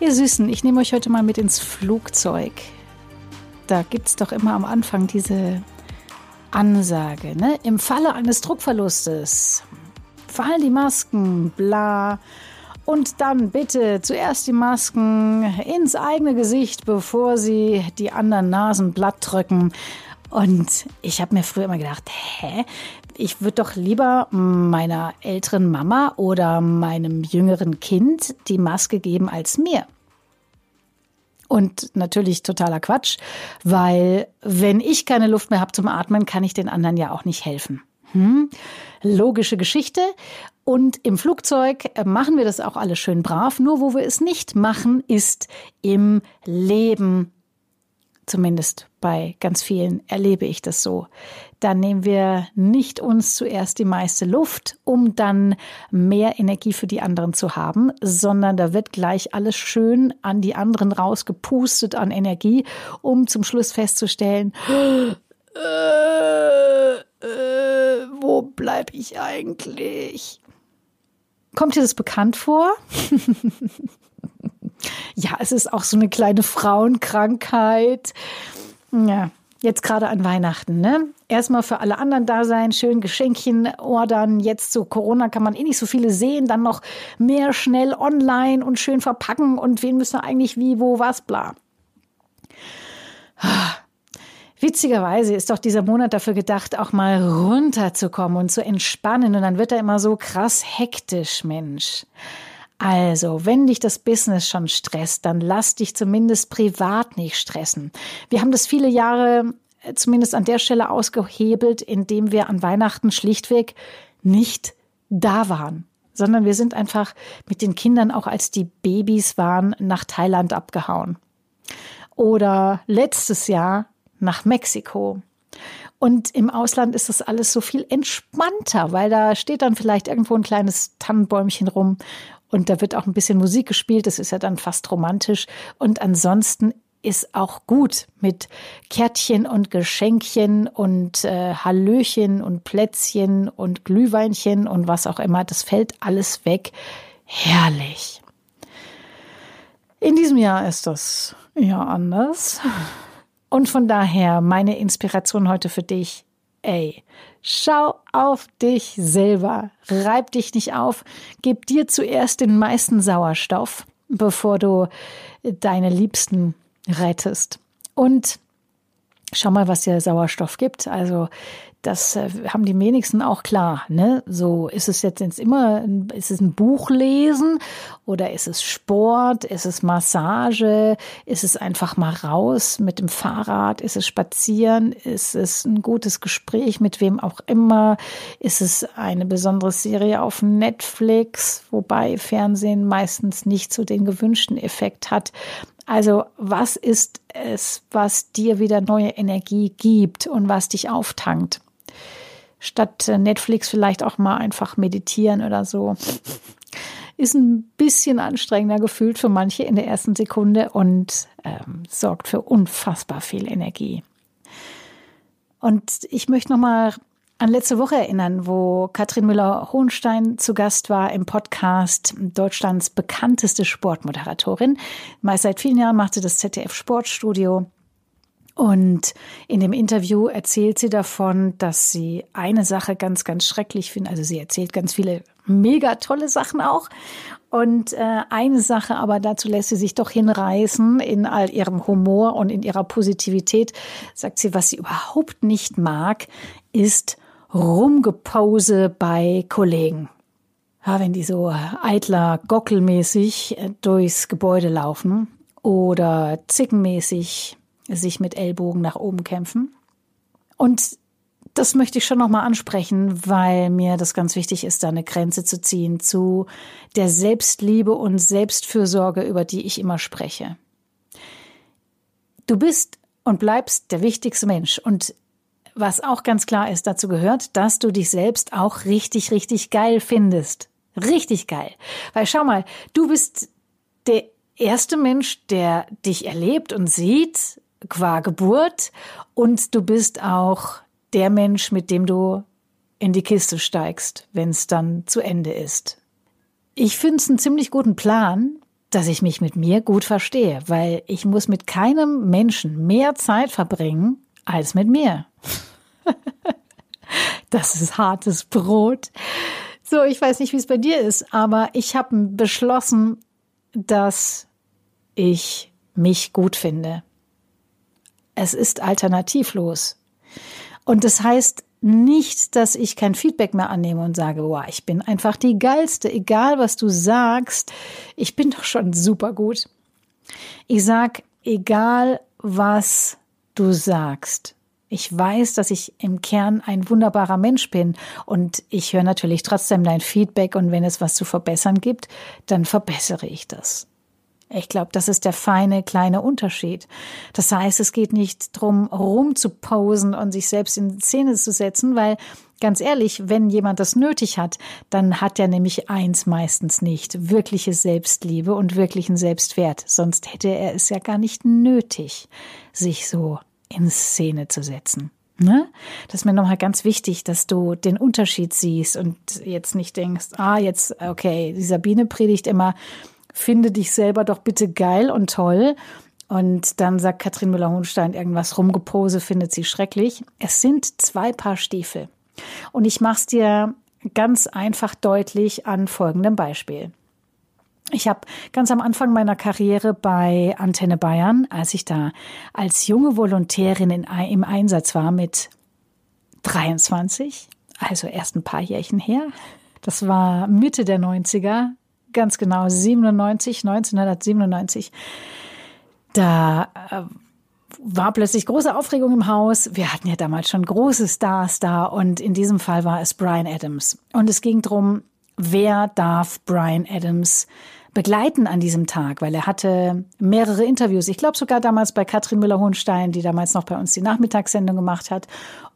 Ihr Süßen, ich nehme euch heute mal mit ins Flugzeug. Da gibt es doch immer am Anfang diese Ansage, ne? Im Falle eines Druckverlustes fallen die Masken, bla. Und dann bitte zuerst die Masken ins eigene Gesicht, bevor sie die anderen Nasen blatt drücken. Und ich habe mir früher immer gedacht, hä? Ich würde doch lieber meiner älteren Mama oder meinem jüngeren Kind die Maske geben als mir. Und natürlich totaler Quatsch, weil wenn ich keine Luft mehr habe zum Atmen, kann ich den anderen ja auch nicht helfen. Hm? Logische Geschichte. Und im Flugzeug machen wir das auch alles schön brav. Nur wo wir es nicht machen, ist im Leben Zumindest bei ganz vielen erlebe ich das so. Dann nehmen wir nicht uns zuerst die meiste Luft, um dann mehr Energie für die anderen zu haben, sondern da wird gleich alles schön an die anderen rausgepustet an Energie, um zum Schluss festzustellen, äh, äh, wo bleib ich eigentlich? Kommt dir das bekannt vor? Ja, es ist auch so eine kleine Frauenkrankheit. Ja, jetzt gerade an Weihnachten, ne? Erstmal für alle anderen da sein, schön Geschenkchen ordern. Jetzt zu Corona kann man eh nicht so viele sehen, dann noch mehr schnell online und schön verpacken und wen müssen wir eigentlich wie, wo, was, bla. Witzigerweise ist doch dieser Monat dafür gedacht, auch mal runterzukommen und zu entspannen. Und dann wird er immer so krass hektisch, Mensch. Also, wenn dich das Business schon stresst, dann lass dich zumindest privat nicht stressen. Wir haben das viele Jahre äh, zumindest an der Stelle ausgehebelt, indem wir an Weihnachten schlichtweg nicht da waren, sondern wir sind einfach mit den Kindern, auch als die Babys waren, nach Thailand abgehauen. Oder letztes Jahr nach Mexiko. Und im Ausland ist das alles so viel entspannter, weil da steht dann vielleicht irgendwo ein kleines Tannenbäumchen rum und da wird auch ein bisschen Musik gespielt, das ist ja dann fast romantisch. Und ansonsten ist auch gut mit Kärtchen und Geschenkchen und äh, Hallöchen und Plätzchen und Glühweinchen und was auch immer. Das fällt alles weg. Herrlich. In diesem Jahr ist das ja anders. Und von daher meine Inspiration heute für dich. Ey, schau auf dich selber. Reib dich nicht auf. Gib dir zuerst den meisten Sauerstoff, bevor du deine Liebsten rettest. Und schau mal, was dir Sauerstoff gibt. Also das äh, haben die wenigsten auch klar. Ne? So ist es jetzt immer, ist es ein Buch lesen oder ist es Sport, ist es Massage, ist es einfach mal raus mit dem Fahrrad, ist es spazieren, ist es ein gutes Gespräch mit wem auch immer, ist es eine besondere Serie auf Netflix, wobei Fernsehen meistens nicht so den gewünschten Effekt hat. Also was ist es, was dir wieder neue Energie gibt und was dich auftankt? statt äh, Netflix vielleicht auch mal einfach meditieren oder so. Ist ein bisschen anstrengender gefühlt für manche in der ersten Sekunde und ähm, sorgt für unfassbar viel Energie. Und ich möchte noch mal an letzte Woche erinnern, wo Katrin Müller-Hohenstein zu Gast war im Podcast Deutschlands bekannteste Sportmoderatorin. Meist seit vielen Jahren macht sie das ZDF Sportstudio und in dem Interview erzählt sie davon, dass sie eine Sache ganz, ganz schrecklich findet. Also sie erzählt ganz viele mega tolle Sachen auch. Und äh, eine Sache, aber dazu lässt sie sich doch hinreißen in all ihrem Humor und in ihrer Positivität, sagt sie, was sie überhaupt nicht mag, ist Rumgepose bei Kollegen. Ja, wenn die so eitler, gockelmäßig äh, durchs Gebäude laufen oder zickenmäßig sich mit Ellbogen nach oben kämpfen. Und das möchte ich schon nochmal ansprechen, weil mir das ganz wichtig ist, da eine Grenze zu ziehen zu der Selbstliebe und Selbstfürsorge, über die ich immer spreche. Du bist und bleibst der wichtigste Mensch. Und was auch ganz klar ist, dazu gehört, dass du dich selbst auch richtig, richtig geil findest. Richtig geil. Weil schau mal, du bist der erste Mensch, der dich erlebt und sieht qua Geburt und du bist auch der Mensch, mit dem du in die Kiste steigst, wenn es dann zu Ende ist. Ich finde es einen ziemlich guten Plan, dass ich mich mit mir gut verstehe, weil ich muss mit keinem Menschen mehr Zeit verbringen als mit mir. das ist hartes Brot. So, ich weiß nicht, wie es bei dir ist, aber ich habe beschlossen, dass ich mich gut finde. Es ist alternativlos. Und das heißt nicht, dass ich kein Feedback mehr annehme und sage, wow, ich bin einfach die geilste, egal was du sagst, ich bin doch schon super gut. Ich sag, egal was du sagst, ich weiß, dass ich im Kern ein wunderbarer Mensch bin und ich höre natürlich trotzdem dein Feedback und wenn es was zu verbessern gibt, dann verbessere ich das. Ich glaube, das ist der feine kleine Unterschied. Das heißt, es geht nicht drum, rumzuposen und sich selbst in Szene zu setzen, weil ganz ehrlich, wenn jemand das nötig hat, dann hat er nämlich eins meistens nicht, wirkliche Selbstliebe und wirklichen Selbstwert. Sonst hätte er es ja gar nicht nötig, sich so in Szene zu setzen. Ne? Das ist mir nochmal ganz wichtig, dass du den Unterschied siehst und jetzt nicht denkst, ah, jetzt, okay, die Sabine predigt immer, finde dich selber doch bitte geil und toll. Und dann sagt Katrin Müller-Hohenstein irgendwas rumgepose, findet sie schrecklich. Es sind zwei Paar Stiefel. Und ich mache es dir ganz einfach deutlich an folgendem Beispiel. Ich habe ganz am Anfang meiner Karriere bei Antenne Bayern, als ich da als junge Volontärin in, im Einsatz war mit 23, also erst ein paar Jährchen her, das war Mitte der 90er, ganz genau 97, 1997. Da äh, war plötzlich große Aufregung im Haus. Wir hatten ja damals schon große Stars da und in diesem Fall war es Brian Adams. Und es ging darum, wer darf Brian Adams begleiten an diesem Tag, weil er hatte mehrere Interviews. Ich glaube sogar damals bei Katrin Müller-Hohenstein, die damals noch bei uns die Nachmittagssendung gemacht hat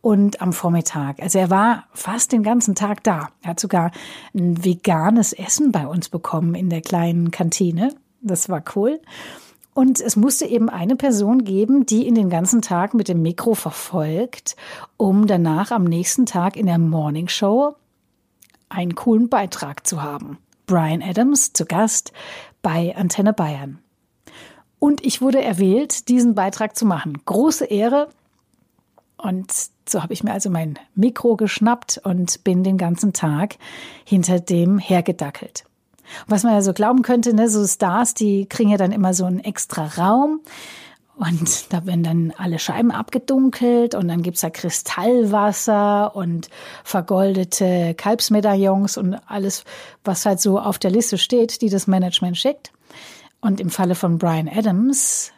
und am Vormittag. Also er war fast den ganzen Tag da. Er hat sogar ein veganes Essen bei uns bekommen in der kleinen Kantine. Das war cool. Und es musste eben eine Person geben, die ihn den ganzen Tag mit dem Mikro verfolgt, um danach am nächsten Tag in der Morning Show einen coolen Beitrag zu haben. Brian Adams zu Gast bei Antenne Bayern. Und ich wurde erwählt, diesen Beitrag zu machen. Große Ehre. Und so habe ich mir also mein Mikro geschnappt und bin den ganzen Tag hinter dem hergedackelt. Was man ja so glauben könnte, ne, so Stars, die kriegen ja dann immer so einen extra Raum. Und da werden dann alle Scheiben abgedunkelt und dann gibt's da Kristallwasser und vergoldete Kalbsmedaillons und alles, was halt so auf der Liste steht, die das Management schickt. Und im Falle von Brian Adams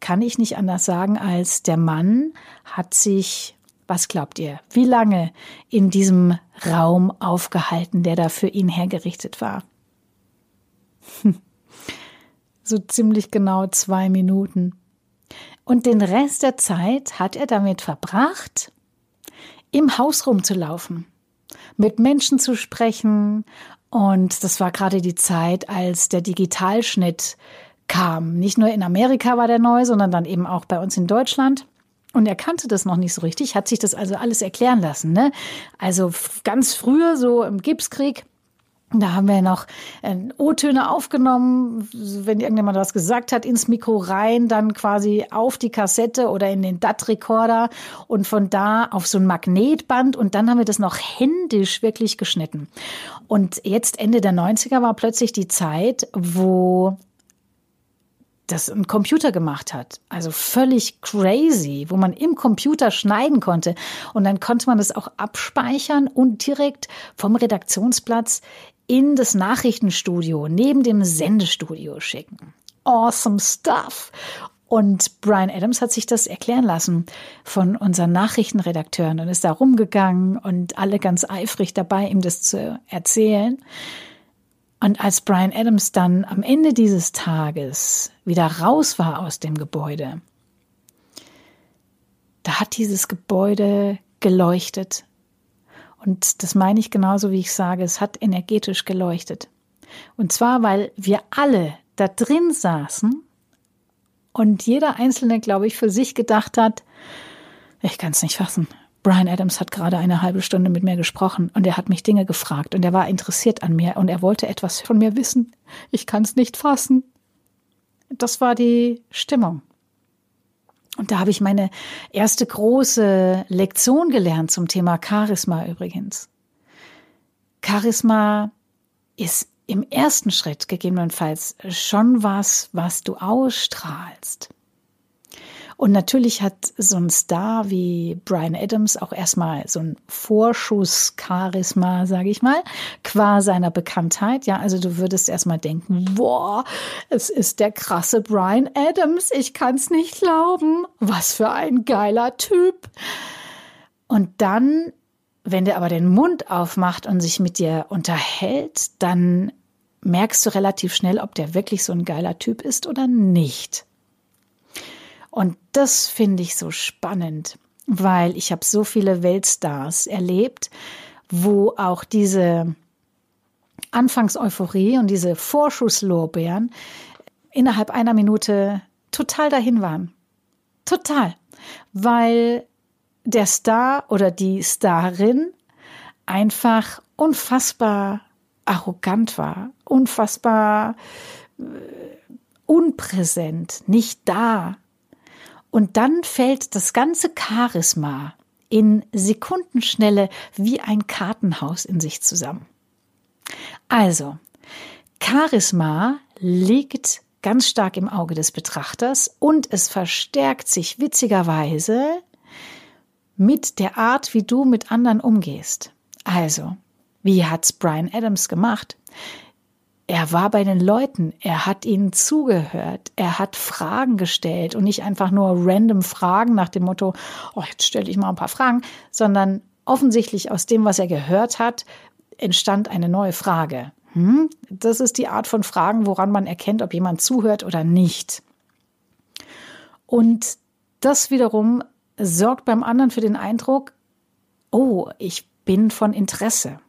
kann ich nicht anders sagen, als der Mann hat sich, was glaubt ihr, wie lange in diesem Raum aufgehalten, der da für ihn hergerichtet war? so ziemlich genau zwei Minuten. Und den Rest der Zeit hat er damit verbracht, im Haus rumzulaufen, mit Menschen zu sprechen. Und das war gerade die Zeit, als der Digitalschnitt kam. Nicht nur in Amerika war der neu, sondern dann eben auch bei uns in Deutschland. Und er kannte das noch nicht so richtig, hat sich das also alles erklären lassen. Ne? Also ganz früher, so im Gipskrieg, da haben wir noch äh, O-Töne aufgenommen, wenn irgendjemand was gesagt hat, ins Mikro rein, dann quasi auf die Kassette oder in den DAT-Rekorder und von da auf so ein Magnetband und dann haben wir das noch händisch wirklich geschnitten. Und jetzt Ende der 90er war plötzlich die Zeit, wo das ein Computer gemacht hat. Also völlig crazy, wo man im Computer schneiden konnte. Und dann konnte man das auch abspeichern und direkt vom Redaktionsplatz in das Nachrichtenstudio neben dem Sendestudio schicken. Awesome stuff. Und Brian Adams hat sich das erklären lassen von unseren Nachrichtenredakteuren und ist da rumgegangen und alle ganz eifrig dabei, ihm das zu erzählen. Und als Brian Adams dann am Ende dieses Tages wieder raus war aus dem Gebäude, da hat dieses Gebäude geleuchtet. Und das meine ich genauso, wie ich sage, es hat energetisch geleuchtet. Und zwar, weil wir alle da drin saßen und jeder Einzelne, glaube ich, für sich gedacht hat, ich kann es nicht fassen. Brian Adams hat gerade eine halbe Stunde mit mir gesprochen und er hat mich Dinge gefragt und er war interessiert an mir und er wollte etwas von mir wissen. Ich kann es nicht fassen. Das war die Stimmung. Und da habe ich meine erste große Lektion gelernt zum Thema Charisma übrigens. Charisma ist im ersten Schritt gegebenenfalls schon was, was du ausstrahlst. Und natürlich hat so ein Star wie Brian Adams auch erstmal so ein Vorschuss-Charisma, sage ich mal, qua seiner Bekanntheit. Ja, also du würdest erstmal denken, boah, es ist der krasse Brian Adams. Ich kann's nicht glauben. Was für ein geiler Typ. Und dann wenn der aber den Mund aufmacht und sich mit dir unterhält, dann merkst du relativ schnell, ob der wirklich so ein geiler Typ ist oder nicht. Und das finde ich so spannend, weil ich habe so viele Weltstars erlebt, wo auch diese Anfangseuphorie und diese Vorschusslorbeeren innerhalb einer Minute total dahin waren. Total. Weil der Star oder die Starin einfach unfassbar arrogant war, unfassbar äh, unpräsent, nicht da, und dann fällt das ganze Charisma in Sekundenschnelle wie ein Kartenhaus in sich zusammen. Also, Charisma liegt ganz stark im Auge des Betrachters und es verstärkt sich witzigerweise mit der Art, wie du mit anderen umgehst. Also, wie hat's Brian Adams gemacht? Er war bei den Leuten, er hat ihnen zugehört, er hat Fragen gestellt und nicht einfach nur random Fragen nach dem Motto, oh, jetzt stelle ich mal ein paar Fragen, sondern offensichtlich aus dem, was er gehört hat, entstand eine neue Frage. Hm? Das ist die Art von Fragen, woran man erkennt, ob jemand zuhört oder nicht. Und das wiederum sorgt beim anderen für den Eindruck, oh, ich bin von Interesse.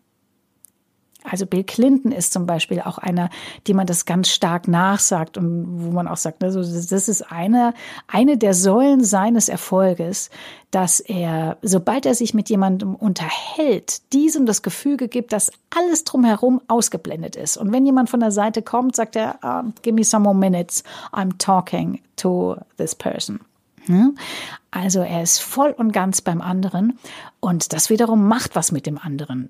Also Bill Clinton ist zum Beispiel auch einer, dem man das ganz stark nachsagt und wo man auch sagt, also das ist eine, eine der Säulen seines Erfolges, dass er, sobald er sich mit jemandem unterhält, diesem das Gefühl gibt, dass alles drumherum ausgeblendet ist. Und wenn jemand von der Seite kommt, sagt er, uh, give me some more minutes, I'm talking to this person. Hm? Also er ist voll und ganz beim anderen und das wiederum macht was mit dem anderen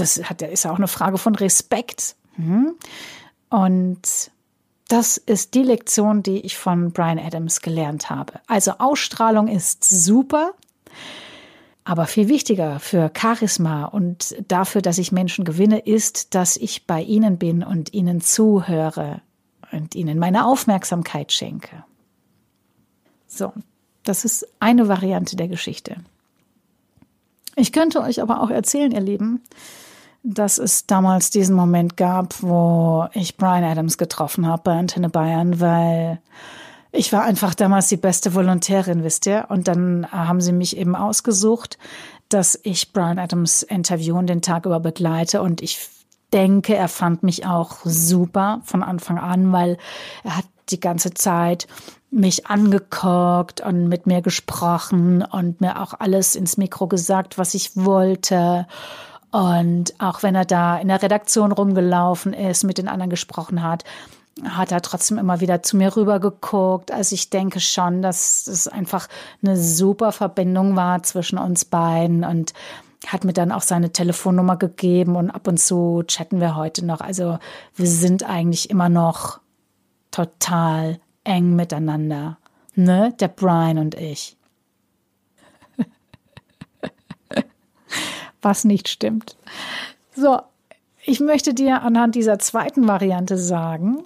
das hat, ist auch eine Frage von Respekt. Mhm. Und das ist die Lektion, die ich von Brian Adams gelernt habe. Also Ausstrahlung ist super, aber viel wichtiger für Charisma und dafür, dass ich Menschen gewinne, ist, dass ich bei ihnen bin und ihnen zuhöre und ihnen meine Aufmerksamkeit schenke. So, das ist eine Variante der Geschichte. Ich könnte euch aber auch erzählen, ihr Lieben, dass es damals diesen Moment gab, wo ich Brian Adams getroffen habe bei Antenne Bayern, weil ich war einfach damals die beste Volontärin, wisst ihr? Und dann haben sie mich eben ausgesucht, dass ich Brian Adams interviewen den Tag über begleite und ich denke, er fand mich auch super von Anfang an, weil er hat die ganze Zeit mich angeguckt und mit mir gesprochen und mir auch alles ins Mikro gesagt, was ich wollte. Und auch wenn er da in der Redaktion rumgelaufen ist, mit den anderen gesprochen hat, hat er trotzdem immer wieder zu mir rüber geguckt. Also ich denke schon, dass es einfach eine super Verbindung war zwischen uns beiden und hat mir dann auch seine Telefonnummer gegeben und ab und zu chatten wir heute noch. Also wir sind eigentlich immer noch total eng miteinander. Ne? Der Brian und ich. Was nicht stimmt. So, ich möchte dir anhand dieser zweiten Variante sagen,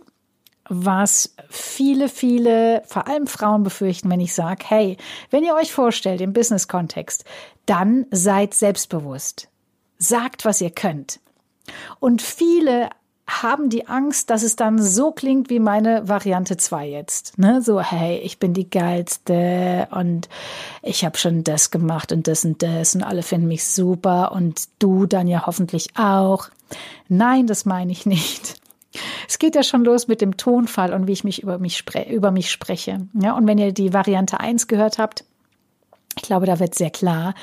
was viele, viele, vor allem Frauen befürchten, wenn ich sage, hey, wenn ihr euch vorstellt im Business-Kontext, dann seid selbstbewusst. Sagt, was ihr könnt. Und viele haben die Angst, dass es dann so klingt wie meine Variante 2 jetzt. Ne? So, hey, ich bin die geilste und ich habe schon das gemacht und das und das und alle finden mich super und du dann ja hoffentlich auch. Nein, das meine ich nicht. Es geht ja schon los mit dem Tonfall und wie ich mich über mich, spre über mich spreche. Ja, und wenn ihr die Variante 1 gehört habt, ich glaube, da wird sehr klar,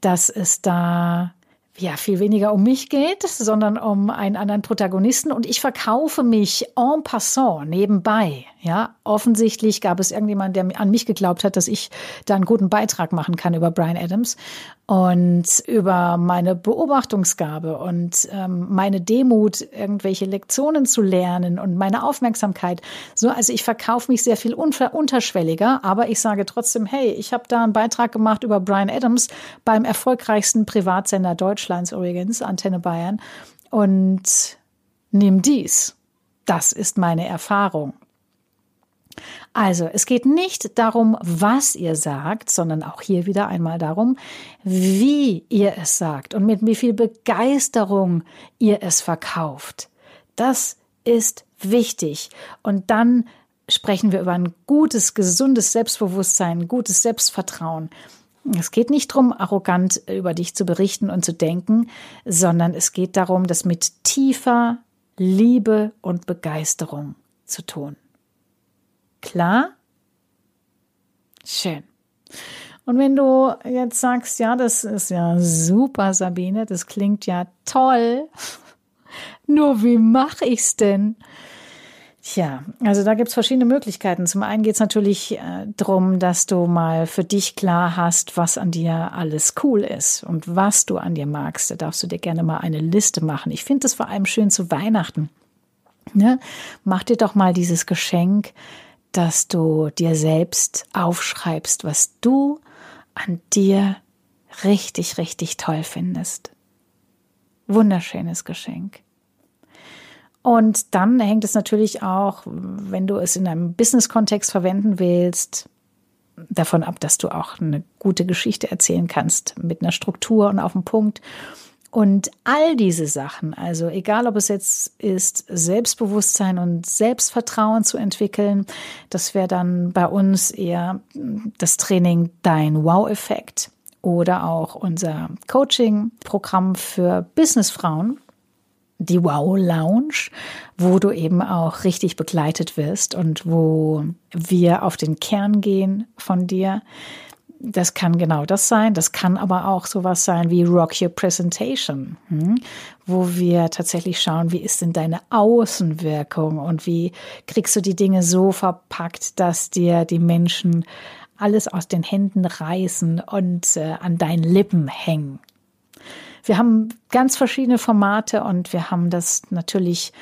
dass es da ja viel weniger um mich geht, sondern um einen anderen Protagonisten und ich verkaufe mich en passant nebenbei. Ja, offensichtlich gab es irgendjemand, der an mich geglaubt hat, dass ich da einen guten Beitrag machen kann über Brian Adams und über meine Beobachtungsgabe und ähm, meine Demut, irgendwelche Lektionen zu lernen und meine Aufmerksamkeit. So, also ich verkaufe mich sehr viel unterschwelliger, aber ich sage trotzdem, hey, ich habe da einen Beitrag gemacht über Brian Adams beim erfolgreichsten Privatsender Deutschlands übrigens, Antenne Bayern und nimm dies. Das ist meine Erfahrung. Also, es geht nicht darum, was ihr sagt, sondern auch hier wieder einmal darum, wie ihr es sagt und mit wie viel Begeisterung ihr es verkauft. Das ist wichtig. Und dann sprechen wir über ein gutes, gesundes Selbstbewusstsein, gutes Selbstvertrauen. Es geht nicht darum, arrogant über dich zu berichten und zu denken, sondern es geht darum, das mit tiefer Liebe und Begeisterung zu tun. Klar? Schön. Und wenn du jetzt sagst, ja, das ist ja super, Sabine, das klingt ja toll. Nur wie mache ich's denn? Tja, also da gibt's verschiedene Möglichkeiten. Zum einen geht's natürlich äh, darum, dass du mal für dich klar hast, was an dir alles cool ist und was du an dir magst. Da darfst du dir gerne mal eine Liste machen. Ich finde es vor allem schön zu Weihnachten. Ne? Mach dir doch mal dieses Geschenk, dass du dir selbst aufschreibst, was du an dir richtig, richtig toll findest. Wunderschönes Geschenk. Und dann hängt es natürlich auch, wenn du es in einem Business-Kontext verwenden willst, davon ab, dass du auch eine gute Geschichte erzählen kannst mit einer Struktur und auf den Punkt. Und all diese Sachen, also egal ob es jetzt ist, Selbstbewusstsein und Selbstvertrauen zu entwickeln, das wäre dann bei uns eher das Training Dein Wow-Effekt oder auch unser Coaching-Programm für Businessfrauen, die Wow Lounge, wo du eben auch richtig begleitet wirst und wo wir auf den Kern gehen von dir das kann genau das sein. Das kann aber auch sowas sein wie Rock Your Presentation, hm? wo wir tatsächlich schauen, wie ist denn deine Außenwirkung und wie kriegst du die Dinge so verpackt, dass dir die Menschen alles aus den Händen reißen und äh, an deinen Lippen hängen. Wir haben ganz verschiedene Formate und wir haben das natürlich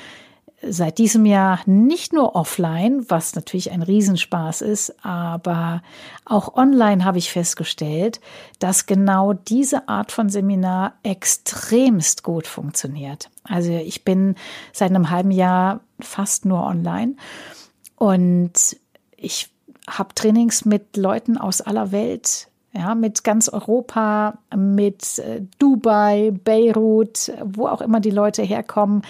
seit diesem Jahr nicht nur offline, was natürlich ein Riesenspaß ist, aber auch online habe ich festgestellt, dass genau diese Art von Seminar extremst gut funktioniert. Also ich bin seit einem halben Jahr fast nur online und ich habe Trainings mit Leuten aus aller Welt, ja, mit ganz Europa, mit äh, Dubai, Beirut, wo auch immer die Leute herkommen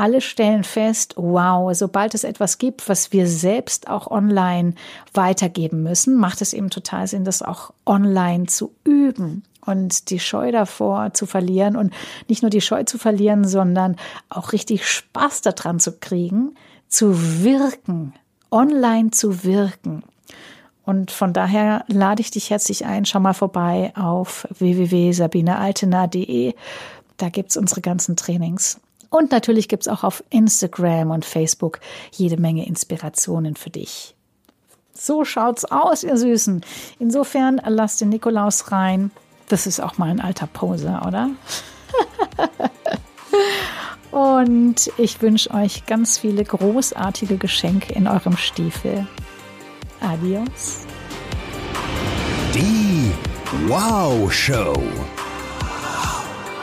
alle stellen fest, wow, sobald es etwas gibt, was wir selbst auch online weitergeben müssen, macht es eben total Sinn, das auch online zu üben und die Scheu davor zu verlieren und nicht nur die Scheu zu verlieren, sondern auch richtig Spaß daran zu kriegen, zu wirken, online zu wirken. Und von daher lade ich dich herzlich ein, schau mal vorbei auf www.sabinealtener.de. Da gibt es unsere ganzen Trainings. Und natürlich gibt es auch auf Instagram und Facebook jede Menge Inspirationen für dich. So schaut's aus, ihr Süßen. Insofern lasst den Nikolaus rein. Das ist auch mal ein alter Poser, oder? Und ich wünsche euch ganz viele großartige Geschenke in eurem Stiefel. Adios. Die Wow Show.